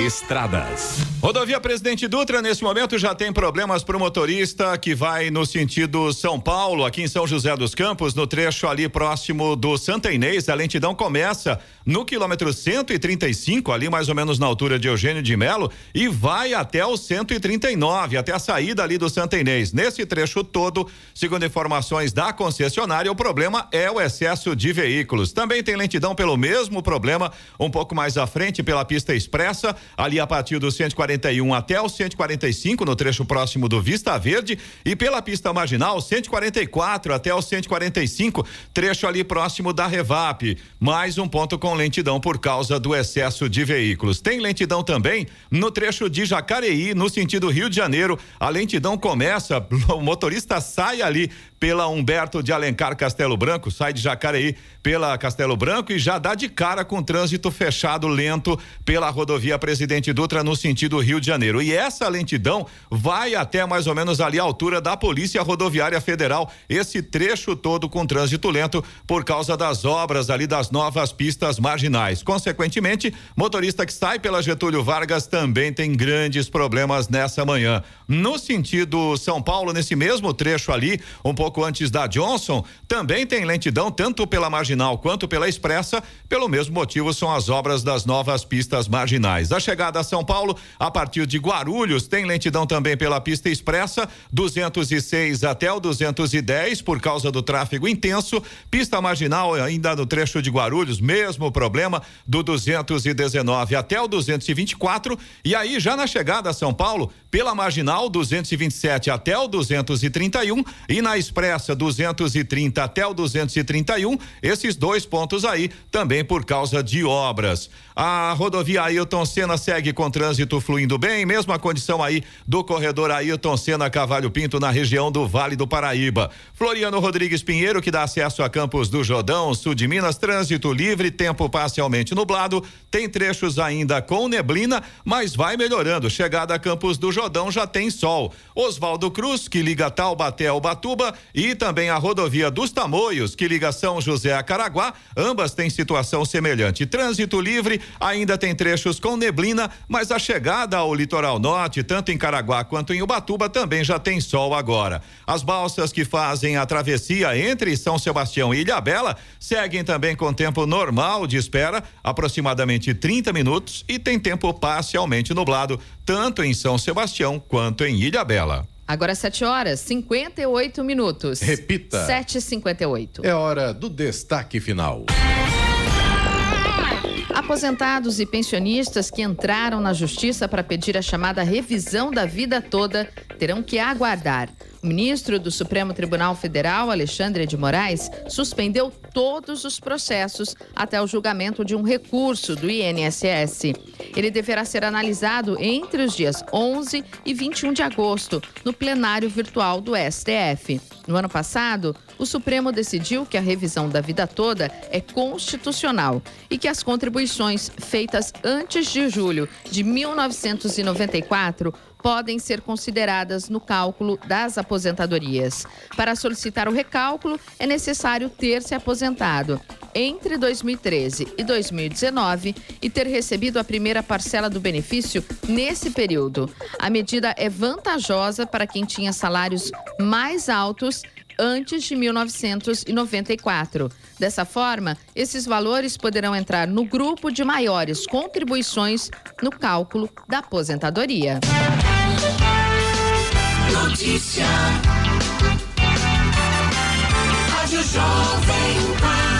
Estradas. Rodovia Presidente Dutra, nesse momento, já tem problemas para o motorista que vai no sentido São Paulo, aqui em São José dos Campos, no trecho ali próximo do Santa Inês. A lentidão começa no quilômetro 135, ali mais ou menos na altura de Eugênio de Melo, e vai até o 139, até a saída ali do Santa Inês. Nesse trecho todo, segundo informações da concessionária, o problema é o excesso de veículos. Também tem lentidão pelo mesmo problema, um pouco mais à frente, pela pista expressa ali a partir do 141 até o 145, no trecho próximo do Vista Verde, e pela pista marginal, 144 até o 145, trecho ali próximo da Revap. Mais um ponto com lentidão por causa do excesso de veículos. Tem lentidão também no trecho de Jacareí, no sentido Rio de Janeiro. A lentidão começa, <laughs> o motorista sai ali pela Humberto de Alencar Castelo Branco, sai de Jacareí pela Castelo Branco e já dá de cara com trânsito fechado lento pela rodovia Presidente Dutra no sentido Rio de Janeiro. E essa lentidão vai até mais ou menos ali a altura da Polícia Rodoviária Federal, esse trecho todo com trânsito lento por causa das obras ali das novas pistas marginais. Consequentemente, motorista que sai pela Getúlio Vargas também tem grandes problemas nessa manhã. No sentido São Paulo, nesse mesmo trecho ali, um pouco pouco antes da Johnson, também tem lentidão tanto pela marginal quanto pela expressa. Pelo mesmo motivo, são as obras das novas pistas marginais. A chegada a São Paulo, a partir de Guarulhos, tem lentidão também pela pista expressa, 206 até o 210, por causa do tráfego intenso. Pista marginal, ainda no trecho de Guarulhos, mesmo problema, do 219 até o 224. E aí, já na chegada a São Paulo, pela marginal, 227 até o 231 e na expressa Expressa 230 até o 231, esses dois pontos aí também por causa de obras. A rodovia Ailton Senna segue com trânsito fluindo bem, mesma condição aí do corredor Ailton Senna Cavalho Pinto na região do Vale do Paraíba. Floriano Rodrigues Pinheiro, que dá acesso a Campos do Jordão, sul de Minas, trânsito livre, tempo parcialmente nublado, tem trechos ainda com neblina, mas vai melhorando. Chegada a Campos do Jordão já tem sol. Oswaldo Cruz, que liga Taubaté ao Batuba, e também a rodovia dos Tamoios, que liga São José a Caraguá, ambas têm situação semelhante. Trânsito livre, ainda tem trechos com neblina, mas a chegada ao litoral norte, tanto em Caraguá quanto em Ubatuba, também já tem sol agora. As balsas que fazem a travessia entre São Sebastião e Ilhabela seguem também com tempo normal de espera, aproximadamente 30 minutos, e tem tempo parcialmente nublado, tanto em São Sebastião quanto em Ilhabela. Agora 7 horas 58 minutos. Repita. 7h58. É hora do destaque final. Aposentados e pensionistas que entraram na justiça para pedir a chamada revisão da vida toda terão que aguardar. O ministro do Supremo Tribunal Federal, Alexandre de Moraes, suspendeu todos os processos até o julgamento de um recurso do INSS. Ele deverá ser analisado entre os dias 11 e 21 de agosto, no plenário virtual do STF. No ano passado, o Supremo decidiu que a revisão da vida toda é constitucional e que as contribuições feitas antes de julho de 1994 podem ser consideradas no cálculo das aposentadorias. Para solicitar o recálculo, é necessário ter se aposentado entre 2013 e 2019 e ter recebido a primeira parcela do benefício nesse período. A medida é vantajosa para quem tinha salários mais altos antes de 1994. Dessa forma, esses valores poderão entrar no grupo de maiores contribuições no cálculo da aposentadoria. Notícia. Rádio Jovem Pan.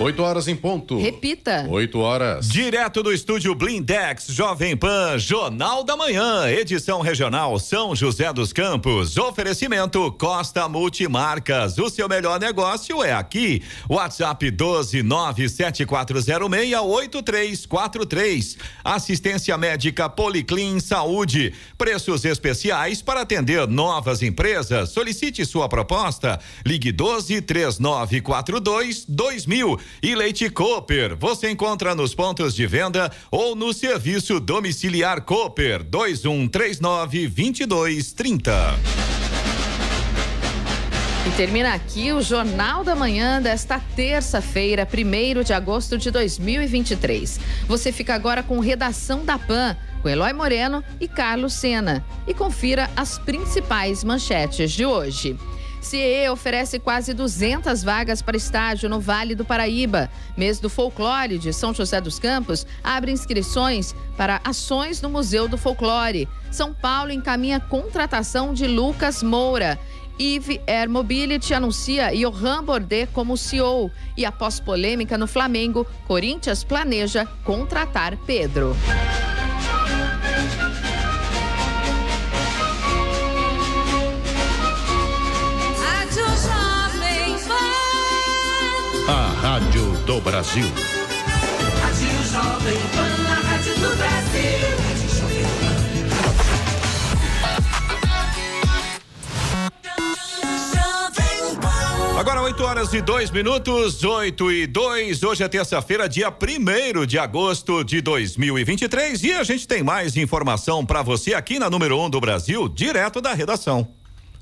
8 horas em ponto. Repita. 8 horas. Direto do estúdio Blindex, Jovem Pan, Jornal da Manhã, edição regional São José dos Campos. Oferecimento Costa Multimarcas. O seu melhor negócio é aqui. WhatsApp 12974068343. Assistência médica Policlin Saúde. Preços especiais para atender novas empresas. Solicite sua proposta. Ligue 12 3942 2000 e Leite Cooper. Você encontra nos pontos de venda ou no serviço domiciliar Cooper 2139 2230. E termina aqui o Jornal da Manhã desta terça-feira, 1 de agosto de 2023. Você fica agora com redação da PAN, com Eloy Moreno e Carlos Sena. E confira as principais manchetes de hoje. CIE oferece quase 200 vagas para estágio no Vale do Paraíba. Mês do Folclore de São José dos Campos abre inscrições para ações no Museu do Folclore. São Paulo encaminha contratação de Lucas Moura. Eve Air Mobility anuncia Johan Bordet como CEO. E após polêmica no Flamengo, Corinthians planeja contratar Pedro. Do Brasil. Rádio Jovem Pan, a rádio do Brasil. Rádio Jovem Agora 8 horas e 2 minutos, 8 e 2. Hoje é terça-feira, dia 1 de agosto de 2023. E a gente tem mais informação para você aqui na número 1 um do Brasil, direto da redação.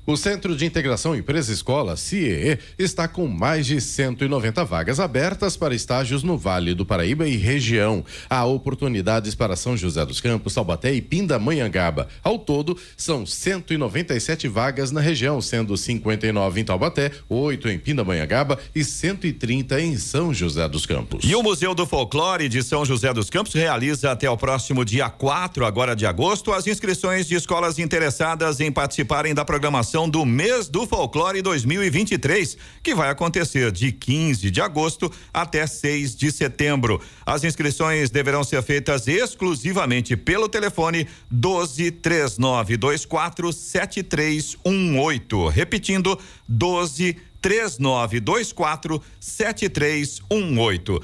O Centro de Integração Empresa Escola, CIEE, está com mais de 190 vagas abertas para estágios no Vale do Paraíba e região. Há oportunidades para São José dos Campos, Taubaté e Pindamonhangaba. Ao todo, são 197 vagas na região, sendo 59 em Taubaté, 8 em Pindamonhangaba e 130 em São José dos Campos. E o Museu do Folclore de São José dos Campos realiza até o próximo dia 4, agora de agosto, as inscrições de escolas interessadas em participarem da programação do mês do Folclore 2023, que vai acontecer de 15 de agosto até 6 de setembro. As inscrições deverão ser feitas exclusivamente pelo telefone 12 3924 7318. Repetindo, 12 3924 7318.